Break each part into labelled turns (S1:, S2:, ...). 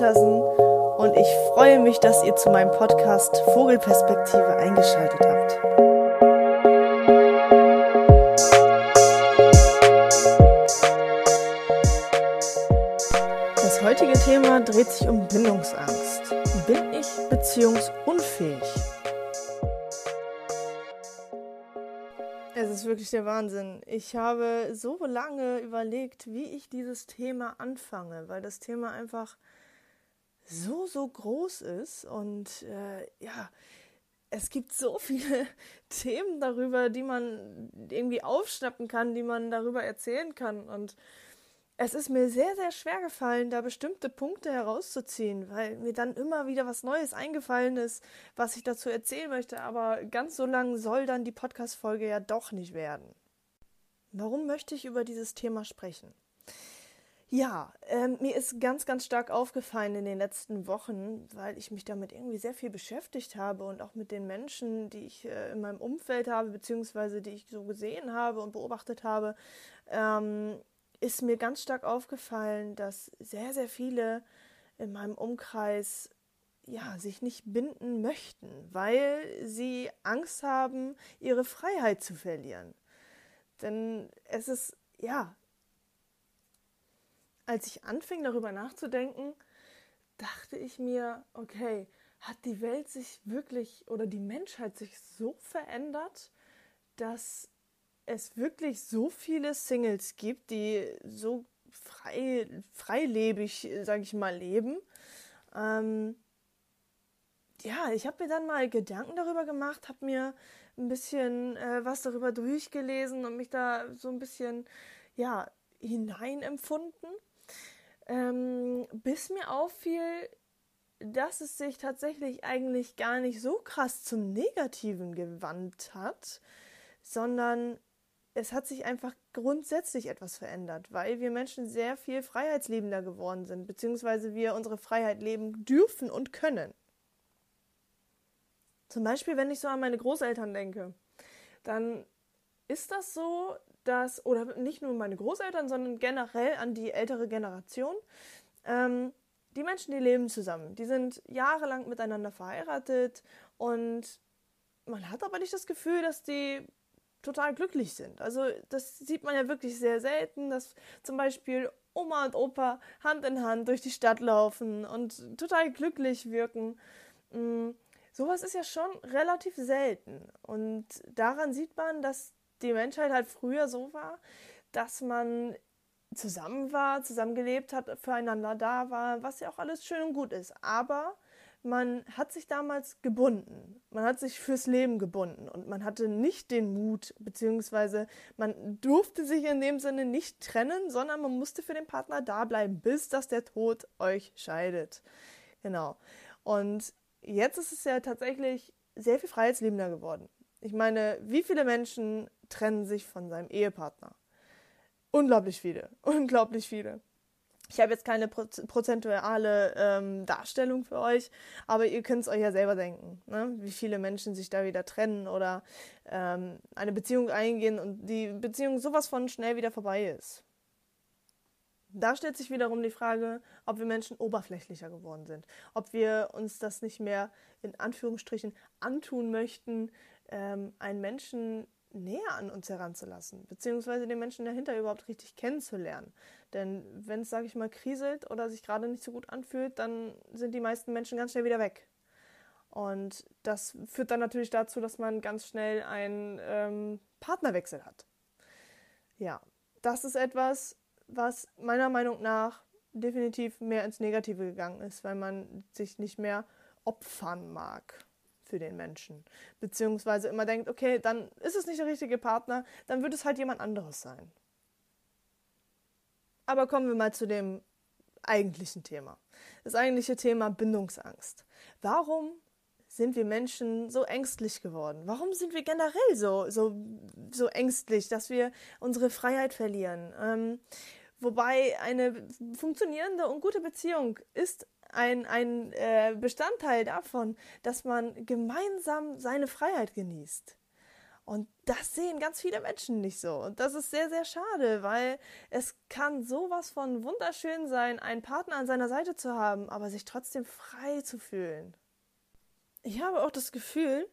S1: Waltersen und ich freue mich, dass ihr zu meinem Podcast Vogelperspektive eingeschaltet habt. Das heutige Thema dreht sich um Bindungsangst. Bin ich beziehungsunfähig? Es ist wirklich der Wahnsinn. Ich habe so lange überlegt, wie ich dieses Thema anfange, weil das Thema einfach so, so groß ist und äh, ja, es gibt so viele Themen darüber, die man irgendwie aufschnappen kann, die man darüber erzählen kann und es ist mir sehr, sehr schwer gefallen, da bestimmte Punkte herauszuziehen, weil mir dann immer wieder was Neues eingefallen ist, was ich dazu erzählen möchte. Aber ganz so lang soll dann die Podcast-Folge ja doch nicht werden. Warum möchte ich über dieses Thema sprechen? Ja, ähm, mir ist ganz, ganz stark aufgefallen in den letzten Wochen, weil ich mich damit irgendwie sehr viel beschäftigt habe und auch mit den Menschen, die ich äh, in meinem Umfeld habe, beziehungsweise die ich so gesehen habe und beobachtet habe, ähm, ist mir ganz stark aufgefallen, dass sehr, sehr viele in meinem Umkreis ja, sich nicht binden möchten, weil sie Angst haben, ihre Freiheit zu verlieren. Denn es ist, ja, als ich anfing darüber nachzudenken, dachte ich mir, okay, hat die Welt sich wirklich oder die Menschheit sich so verändert, dass es wirklich so viele Singles gibt, die so frei, freilebig, sage ich mal, leben. Ähm, ja, ich habe mir dann mal Gedanken darüber gemacht, habe mir ein bisschen äh, was darüber durchgelesen und mich da so ein bisschen ja hineinempfunden, ähm, bis mir auffiel, dass es sich tatsächlich eigentlich gar nicht so krass zum Negativen gewandt hat, sondern es hat sich einfach grundsätzlich etwas verändert, weil wir Menschen sehr viel freiheitsliebender geworden sind, beziehungsweise wir unsere Freiheit leben dürfen und können. Zum Beispiel, wenn ich so an meine Großeltern denke, dann ist das so, dass, oder nicht nur meine Großeltern, sondern generell an die ältere Generation, ähm, die Menschen, die leben zusammen, die sind jahrelang miteinander verheiratet und man hat aber nicht das Gefühl, dass die total glücklich sind. Also das sieht man ja wirklich sehr selten, dass zum Beispiel Oma und Opa Hand in Hand durch die Stadt laufen und total glücklich wirken. Mhm. Sowas ist ja schon relativ selten. Und daran sieht man, dass die Menschheit halt früher so war, dass man zusammen war, zusammengelebt hat, füreinander da war, was ja auch alles schön und gut ist. Aber man hat sich damals gebunden. Man hat sich fürs Leben gebunden und man hatte nicht den Mut, beziehungsweise man durfte sich in dem Sinne nicht trennen, sondern man musste für den Partner da bleiben, bis dass der Tod euch scheidet. Genau. Und jetzt ist es ja tatsächlich sehr viel freiheitsliebender geworden. Ich meine, wie viele Menschen trennen sich von seinem Ehepartner? Unglaublich viele. Unglaublich viele. Ich habe jetzt keine prozentuale ähm, Darstellung für euch, aber ihr könnt es euch ja selber denken, ne? wie viele Menschen sich da wieder trennen oder ähm, eine Beziehung eingehen und die Beziehung sowas von schnell wieder vorbei ist. Da stellt sich wiederum die Frage, ob wir Menschen oberflächlicher geworden sind, ob wir uns das nicht mehr in Anführungsstrichen antun möchten, ähm, einen Menschen näher an uns heranzulassen, beziehungsweise den Menschen dahinter überhaupt richtig kennenzulernen. Denn wenn es, sage ich mal, kriselt oder sich gerade nicht so gut anfühlt, dann sind die meisten Menschen ganz schnell wieder weg. Und das führt dann natürlich dazu, dass man ganz schnell einen ähm, Partnerwechsel hat. Ja, das ist etwas, was meiner Meinung nach definitiv mehr ins Negative gegangen ist, weil man sich nicht mehr opfern mag für den Menschen. Beziehungsweise immer denkt, okay, dann ist es nicht der richtige Partner, dann wird es halt jemand anderes sein. Aber kommen wir mal zu dem eigentlichen Thema. Das eigentliche Thema Bindungsangst. Warum sind wir Menschen so ängstlich geworden? Warum sind wir generell so, so, so ängstlich, dass wir unsere Freiheit verlieren? Ähm, wobei eine funktionierende und gute Beziehung ist ein, ein äh, Bestandteil davon, dass man gemeinsam seine Freiheit genießt. Und das sehen ganz viele Menschen nicht so. Und das ist sehr, sehr schade, weil es kann sowas von wunderschön sein, einen Partner an seiner Seite zu haben, aber sich trotzdem frei zu fühlen. Ich habe auch das Gefühl,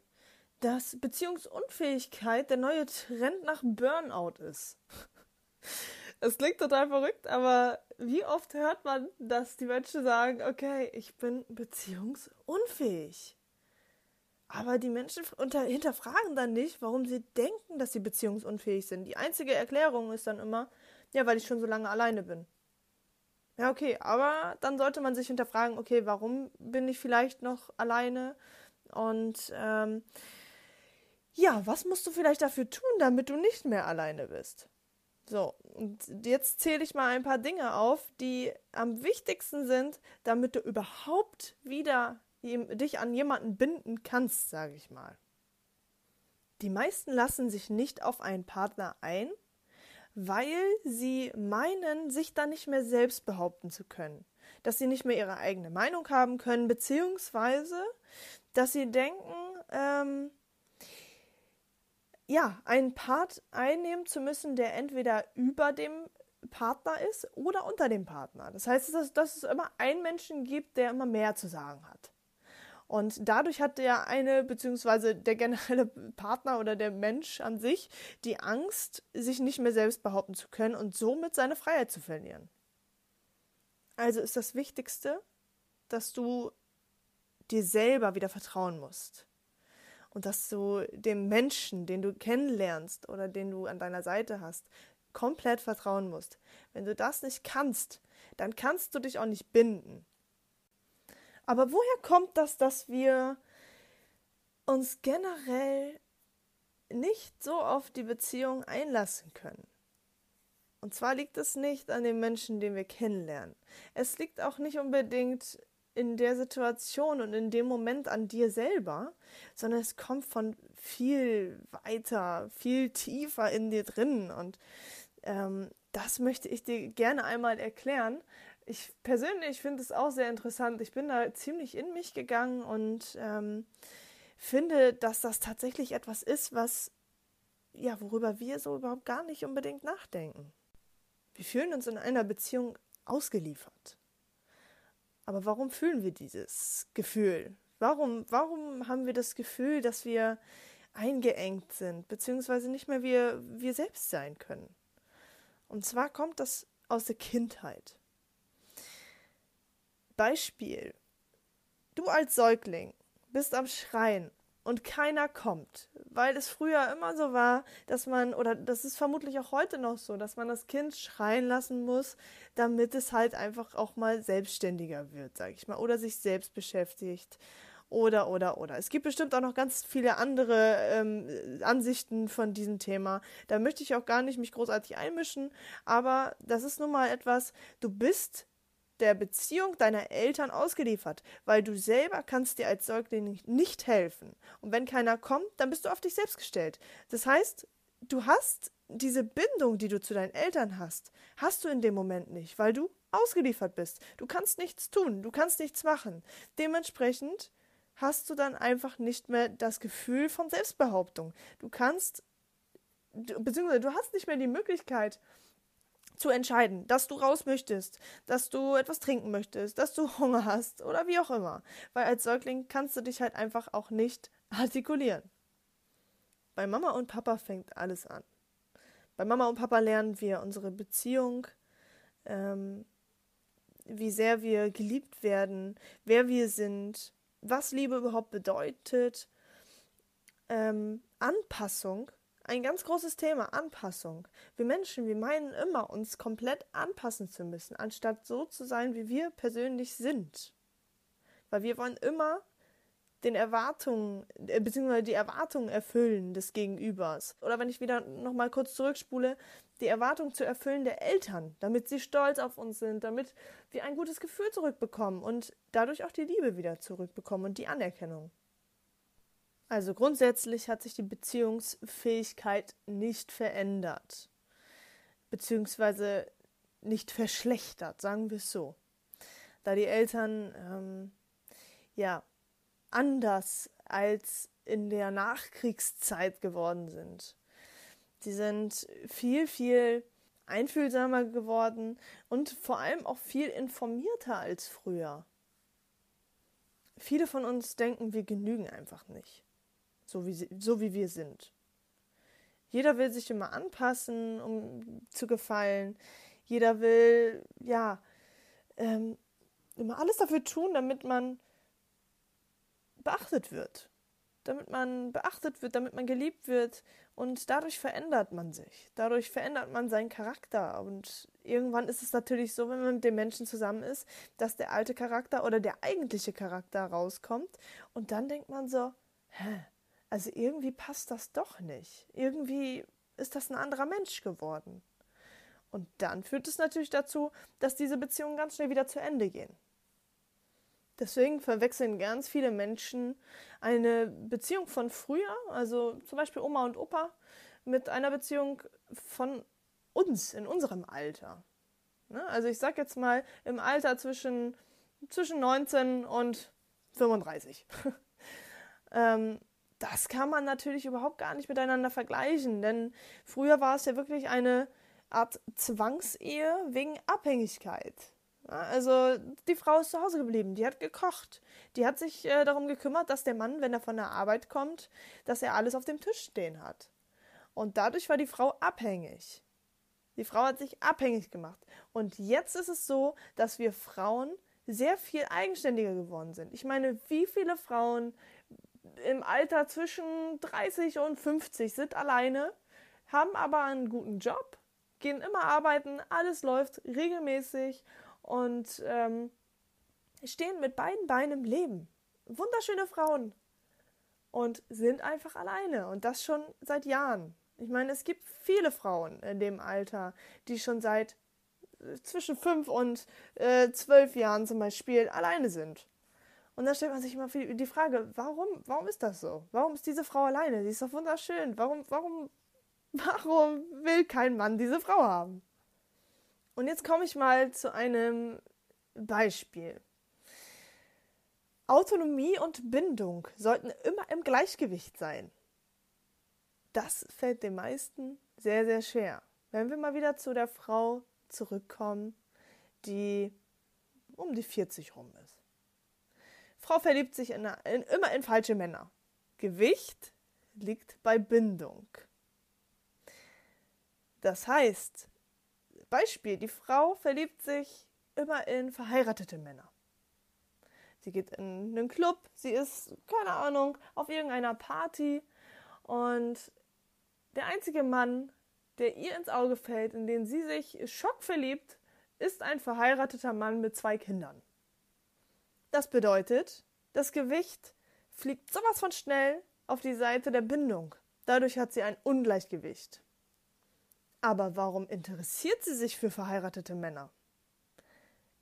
S1: dass Beziehungsunfähigkeit der neue Trend nach Burnout ist. Es klingt total verrückt, aber wie oft hört man, dass die Menschen sagen, okay, ich bin beziehungsunfähig. Aber die Menschen hinterfragen dann nicht, warum sie denken, dass sie beziehungsunfähig sind. Die einzige Erklärung ist dann immer, ja, weil ich schon so lange alleine bin. Ja, okay, aber dann sollte man sich hinterfragen, okay, warum bin ich vielleicht noch alleine? Und ähm, ja, was musst du vielleicht dafür tun, damit du nicht mehr alleine bist? So, und jetzt zähle ich mal ein paar Dinge auf, die am wichtigsten sind, damit du überhaupt wieder dich an jemanden binden kannst, sage ich mal. Die meisten lassen sich nicht auf einen Partner ein, weil sie meinen, sich dann nicht mehr selbst behaupten zu können, dass sie nicht mehr ihre eigene Meinung haben können, beziehungsweise dass sie denken, ähm, ja, einen Part einnehmen zu müssen, der entweder über dem Partner ist oder unter dem Partner. Das heißt, dass, dass es immer einen Menschen gibt, der immer mehr zu sagen hat. Und dadurch hat der eine, beziehungsweise der generelle Partner oder der Mensch an sich, die Angst, sich nicht mehr selbst behaupten zu können und somit seine Freiheit zu verlieren. Also ist das Wichtigste, dass du dir selber wieder vertrauen musst und dass du dem Menschen, den du kennenlernst oder den du an deiner Seite hast, komplett vertrauen musst. Wenn du das nicht kannst, dann kannst du dich auch nicht binden. Aber woher kommt das, dass wir uns generell nicht so auf die Beziehung einlassen können? Und zwar liegt es nicht an den Menschen, den wir kennenlernen. Es liegt auch nicht unbedingt in der Situation und in dem Moment an dir selber, sondern es kommt von viel weiter, viel tiefer in dir drin. Und ähm, das möchte ich dir gerne einmal erklären. Ich persönlich finde es auch sehr interessant. Ich bin da ziemlich in mich gegangen und ähm, finde, dass das tatsächlich etwas ist, was ja, worüber wir so überhaupt gar nicht unbedingt nachdenken. Wir fühlen uns in einer Beziehung ausgeliefert. Aber warum fühlen wir dieses Gefühl? Warum, warum haben wir das Gefühl, dass wir eingeengt sind, beziehungsweise nicht mehr wir, wir selbst sein können? Und zwar kommt das aus der Kindheit. Beispiel. Du als Säugling bist am Schreien und keiner kommt, weil es früher immer so war, dass man, oder das ist vermutlich auch heute noch so, dass man das Kind schreien lassen muss, damit es halt einfach auch mal selbstständiger wird, sag ich mal, oder sich selbst beschäftigt. Oder, oder, oder. Es gibt bestimmt auch noch ganz viele andere ähm, Ansichten von diesem Thema. Da möchte ich auch gar nicht mich großartig einmischen, aber das ist nun mal etwas, du bist der Beziehung deiner Eltern ausgeliefert, weil du selber kannst dir als Säugling nicht helfen. Und wenn keiner kommt, dann bist du auf dich selbst gestellt. Das heißt, du hast diese Bindung, die du zu deinen Eltern hast, hast du in dem Moment nicht, weil du ausgeliefert bist. Du kannst nichts tun, du kannst nichts machen. Dementsprechend hast du dann einfach nicht mehr das Gefühl von Selbstbehauptung. Du kannst, beziehungsweise du hast nicht mehr die Möglichkeit, zu entscheiden, dass du raus möchtest, dass du etwas trinken möchtest, dass du Hunger hast oder wie auch immer. Weil als Säugling kannst du dich halt einfach auch nicht artikulieren. Bei Mama und Papa fängt alles an. Bei Mama und Papa lernen wir unsere Beziehung, ähm, wie sehr wir geliebt werden, wer wir sind, was Liebe überhaupt bedeutet, ähm, Anpassung ein ganz großes Thema, Anpassung. Wir Menschen, wir meinen immer, uns komplett anpassen zu müssen, anstatt so zu sein, wie wir persönlich sind. Weil wir wollen immer den Erwartungen, äh, beziehungsweise die Erwartungen erfüllen des Gegenübers. Oder wenn ich wieder nochmal kurz zurückspule, die Erwartung zu erfüllen der Eltern, damit sie stolz auf uns sind, damit wir ein gutes Gefühl zurückbekommen und dadurch auch die Liebe wieder zurückbekommen und die Anerkennung. Also grundsätzlich hat sich die Beziehungsfähigkeit nicht verändert, beziehungsweise nicht verschlechtert, sagen wir es so. Da die Eltern ähm, ja anders als in der Nachkriegszeit geworden sind. Sie sind viel, viel einfühlsamer geworden und vor allem auch viel informierter als früher. Viele von uns denken, wir genügen einfach nicht, so wie, sie, so wie wir sind. Jeder will sich immer anpassen, um zu gefallen. Jeder will, ja, ähm, immer alles dafür tun, damit man beachtet wird. Damit man beachtet wird, damit man geliebt wird. Und dadurch verändert man sich. Dadurch verändert man seinen Charakter. Und irgendwann ist es natürlich so, wenn man mit dem Menschen zusammen ist, dass der alte Charakter oder der eigentliche Charakter rauskommt. Und dann denkt man so, hä? Also irgendwie passt das doch nicht. Irgendwie ist das ein anderer Mensch geworden. Und dann führt es natürlich dazu, dass diese Beziehungen ganz schnell wieder zu Ende gehen. Deswegen verwechseln ganz viele Menschen eine Beziehung von früher, also zum Beispiel Oma und Opa, mit einer Beziehung von uns, in unserem Alter. Ne? Also ich sag jetzt mal im Alter zwischen, zwischen 19 und 35. ähm, das kann man natürlich überhaupt gar nicht miteinander vergleichen, denn früher war es ja wirklich eine Art Zwangsehe wegen Abhängigkeit. Also die Frau ist zu Hause geblieben, die hat gekocht, die hat sich äh, darum gekümmert, dass der Mann, wenn er von der Arbeit kommt, dass er alles auf dem Tisch stehen hat. Und dadurch war die Frau abhängig. Die Frau hat sich abhängig gemacht. Und jetzt ist es so, dass wir Frauen sehr viel eigenständiger geworden sind. Ich meine, wie viele Frauen im Alter zwischen 30 und 50 sind alleine, haben aber einen guten Job, gehen immer arbeiten, alles läuft regelmäßig und ähm, stehen mit beiden Beinen im Leben. Wunderschöne Frauen und sind einfach alleine und das schon seit Jahren. Ich meine, es gibt viele Frauen in dem Alter, die schon seit äh, zwischen fünf und äh, zwölf Jahren zum Beispiel alleine sind. Und da stellt man sich immer die Frage, warum, warum ist das so? Warum ist diese Frau alleine? Sie ist doch wunderschön. Warum, warum, warum will kein Mann diese Frau haben? Und jetzt komme ich mal zu einem Beispiel. Autonomie und Bindung sollten immer im Gleichgewicht sein. Das fällt den meisten sehr, sehr schwer. Wenn wir mal wieder zu der Frau zurückkommen, die um die 40 rum ist. Frau verliebt sich in, in, immer in falsche Männer. Gewicht liegt bei Bindung. Das heißt, Beispiel, die Frau verliebt sich immer in verheiratete Männer. Sie geht in einen Club, sie ist, keine Ahnung, auf irgendeiner Party und der einzige Mann, der ihr ins Auge fällt, in den sie sich schockverliebt, ist ein verheirateter Mann mit zwei Kindern. Das bedeutet, das Gewicht fliegt sowas von schnell auf die Seite der Bindung. Dadurch hat sie ein Ungleichgewicht. Aber warum interessiert sie sich für verheiratete Männer?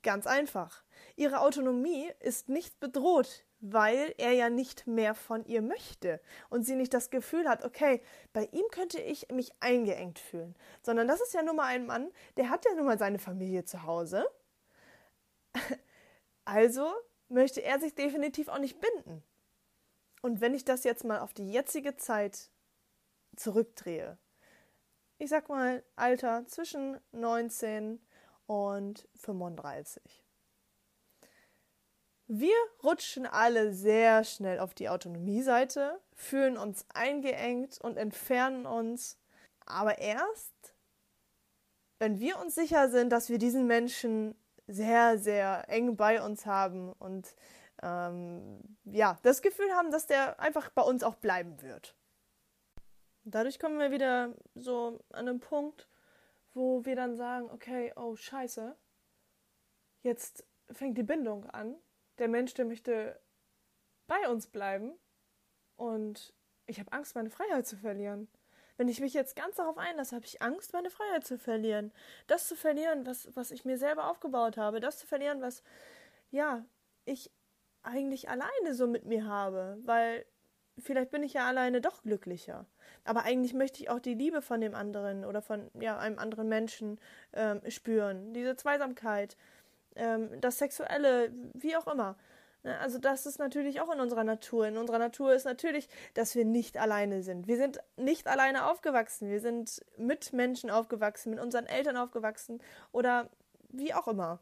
S1: Ganz einfach. Ihre Autonomie ist nicht bedroht, weil er ja nicht mehr von ihr möchte und sie nicht das Gefühl hat, okay, bei ihm könnte ich mich eingeengt fühlen, sondern das ist ja nun mal ein Mann, der hat ja nun mal seine Familie zu Hause. Also möchte er sich definitiv auch nicht binden. Und wenn ich das jetzt mal auf die jetzige Zeit zurückdrehe, ich sag mal, Alter zwischen 19 und 35. Wir rutschen alle sehr schnell auf die Autonomie-Seite, fühlen uns eingeengt und entfernen uns. Aber erst, wenn wir uns sicher sind, dass wir diesen Menschen sehr, sehr eng bei uns haben und ähm, ja, das Gefühl haben, dass der einfach bei uns auch bleiben wird. Dadurch kommen wir wieder so an einen Punkt, wo wir dann sagen, okay, oh scheiße, jetzt fängt die Bindung an. Der Mensch, der möchte bei uns bleiben und ich habe Angst, meine Freiheit zu verlieren. Wenn ich mich jetzt ganz darauf einlasse, habe ich Angst, meine Freiheit zu verlieren. Das zu verlieren, was, was ich mir selber aufgebaut habe. Das zu verlieren, was, ja, ich eigentlich alleine so mit mir habe. Weil vielleicht bin ich ja alleine doch glücklicher. Aber eigentlich möchte ich auch die Liebe von dem anderen oder von ja, einem anderen Menschen ähm, spüren. Diese Zweisamkeit, ähm, das Sexuelle, wie auch immer. Ne, also das ist natürlich auch in unserer Natur. In unserer Natur ist natürlich, dass wir nicht alleine sind. Wir sind nicht alleine aufgewachsen. Wir sind mit Menschen aufgewachsen, mit unseren Eltern aufgewachsen oder wie auch immer.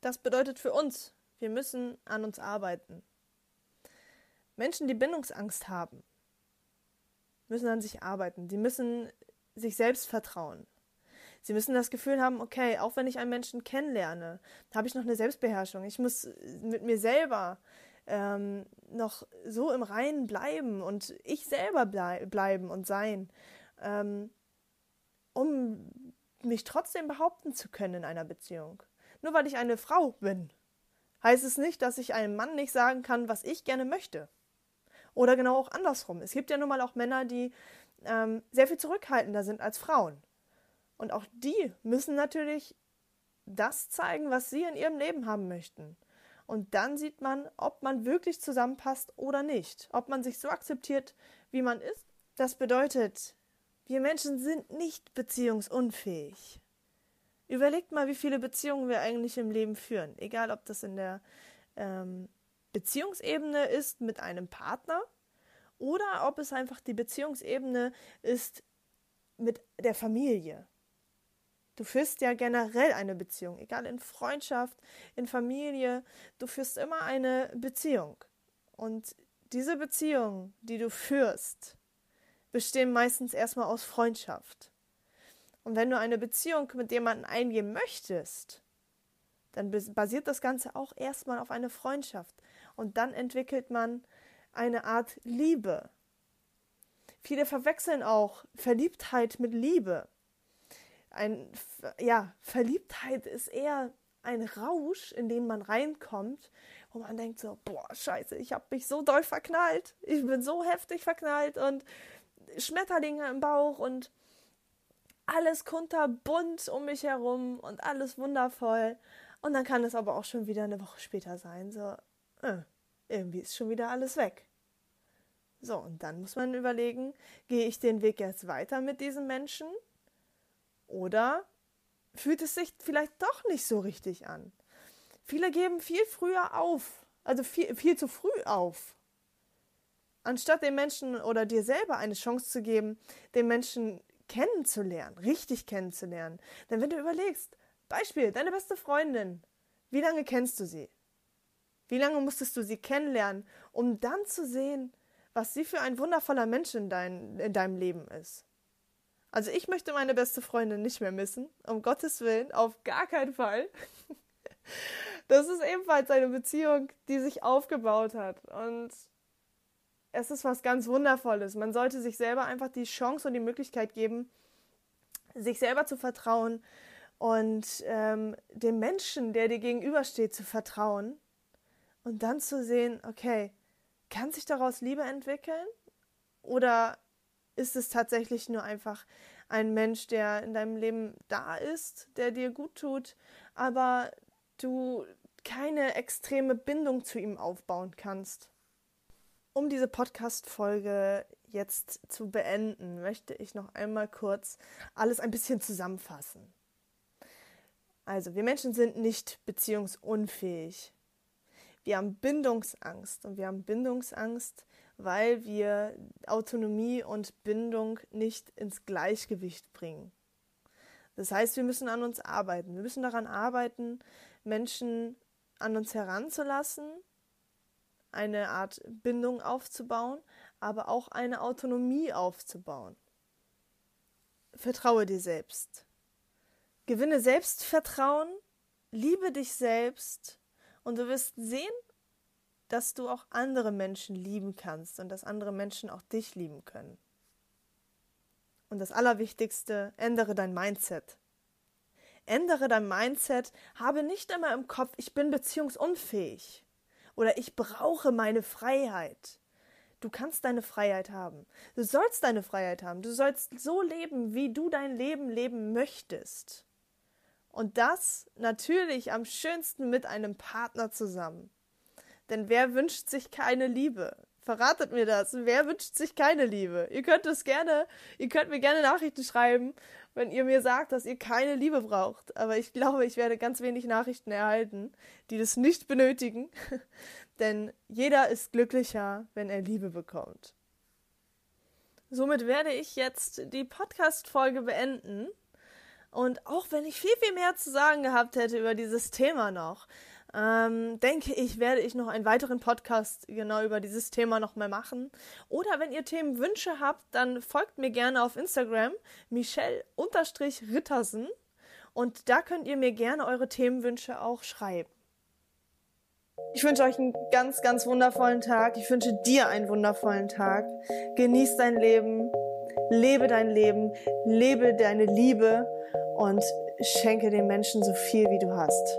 S1: Das bedeutet für uns, wir müssen an uns arbeiten. Menschen, die Bindungsangst haben, müssen an sich arbeiten. Sie müssen sich selbst vertrauen. Sie müssen das Gefühl haben, okay, auch wenn ich einen Menschen kennenlerne, habe ich noch eine Selbstbeherrschung. Ich muss mit mir selber ähm, noch so im Reinen bleiben und ich selber blei bleiben und sein, ähm, um mich trotzdem behaupten zu können in einer Beziehung. Nur weil ich eine Frau bin, heißt es nicht, dass ich einem Mann nicht sagen kann, was ich gerne möchte. Oder genau auch andersrum. Es gibt ja nun mal auch Männer, die ähm, sehr viel zurückhaltender sind als Frauen. Und auch die müssen natürlich das zeigen, was sie in ihrem Leben haben möchten. Und dann sieht man, ob man wirklich zusammenpasst oder nicht, ob man sich so akzeptiert, wie man ist. Das bedeutet, wir Menschen sind nicht beziehungsunfähig. Überlegt mal, wie viele Beziehungen wir eigentlich im Leben führen. Egal, ob das in der ähm, Beziehungsebene ist mit einem Partner oder ob es einfach die Beziehungsebene ist mit der Familie. Du führst ja generell eine Beziehung, egal in Freundschaft, in Familie, du führst immer eine Beziehung. Und diese Beziehungen, die du führst, bestehen meistens erstmal aus Freundschaft. Und wenn du eine Beziehung mit jemandem eingehen möchtest, dann basiert das Ganze auch erstmal auf eine Freundschaft. Und dann entwickelt man eine Art Liebe. Viele verwechseln auch Verliebtheit mit Liebe ein, ja, Verliebtheit ist eher ein Rausch, in den man reinkommt, wo man denkt so, boah, scheiße, ich habe mich so doll verknallt, ich bin so heftig verknallt und Schmetterlinge im Bauch und alles kunterbunt um mich herum und alles wundervoll. Und dann kann es aber auch schon wieder eine Woche später sein, so, äh, irgendwie ist schon wieder alles weg. So, und dann muss man überlegen, gehe ich den Weg jetzt weiter mit diesem Menschen oder fühlt es sich vielleicht doch nicht so richtig an? Viele geben viel früher auf, also viel, viel zu früh auf. Anstatt dem Menschen oder dir selber eine Chance zu geben, den Menschen kennenzulernen, richtig kennenzulernen. Denn wenn du überlegst, Beispiel, deine beste Freundin, wie lange kennst du sie? Wie lange musstest du sie kennenlernen, um dann zu sehen, was sie für ein wundervoller Mensch in, dein, in deinem Leben ist? Also ich möchte meine beste Freundin nicht mehr missen, um Gottes Willen, auf gar keinen Fall. Das ist ebenfalls eine Beziehung, die sich aufgebaut hat. Und es ist was ganz Wundervolles. Man sollte sich selber einfach die Chance und die Möglichkeit geben, sich selber zu vertrauen und ähm, dem Menschen, der dir gegenübersteht, zu vertrauen und dann zu sehen, okay, kann sich daraus Liebe entwickeln? Oder ist es tatsächlich nur einfach ein Mensch, der in deinem Leben da ist, der dir gut tut, aber du keine extreme Bindung zu ihm aufbauen kannst. Um diese Podcast-Folge jetzt zu beenden, möchte ich noch einmal kurz alles ein bisschen zusammenfassen. Also, wir Menschen sind nicht beziehungsunfähig. Wir haben Bindungsangst und wir haben Bindungsangst, weil wir Autonomie und Bindung nicht ins Gleichgewicht bringen. Das heißt, wir müssen an uns arbeiten. Wir müssen daran arbeiten, Menschen an uns heranzulassen, eine Art Bindung aufzubauen, aber auch eine Autonomie aufzubauen. Vertraue dir selbst. Gewinne Selbstvertrauen, liebe dich selbst und du wirst sehen, dass du auch andere Menschen lieben kannst und dass andere Menschen auch dich lieben können. Und das Allerwichtigste, ändere dein Mindset. Ändere dein Mindset, habe nicht immer im Kopf, ich bin beziehungsunfähig oder ich brauche meine Freiheit. Du kannst deine Freiheit haben. Du sollst deine Freiheit haben. Du sollst so leben, wie du dein Leben leben möchtest. Und das natürlich am schönsten mit einem Partner zusammen. Denn wer wünscht sich keine Liebe? Verratet mir das. Wer wünscht sich keine Liebe? Ihr könnt es gerne, ihr könnt mir gerne Nachrichten schreiben, wenn ihr mir sagt, dass ihr keine Liebe braucht. Aber ich glaube, ich werde ganz wenig Nachrichten erhalten, die das nicht benötigen. Denn jeder ist glücklicher, wenn er Liebe bekommt. Somit werde ich jetzt die Podcast-Folge beenden. Und auch wenn ich viel, viel mehr zu sagen gehabt hätte über dieses Thema noch, ähm, denke ich, werde ich noch einen weiteren Podcast genau über dieses Thema noch mal machen. Oder wenn ihr Themenwünsche habt, dann folgt mir gerne auf Instagram, Michelle-Rittersen. Und da könnt ihr mir gerne eure Themenwünsche auch schreiben. Ich wünsche euch einen ganz, ganz wundervollen Tag. Ich wünsche dir einen wundervollen Tag. Genieß dein Leben, lebe dein Leben, lebe deine Liebe und schenke den Menschen so viel, wie du hast.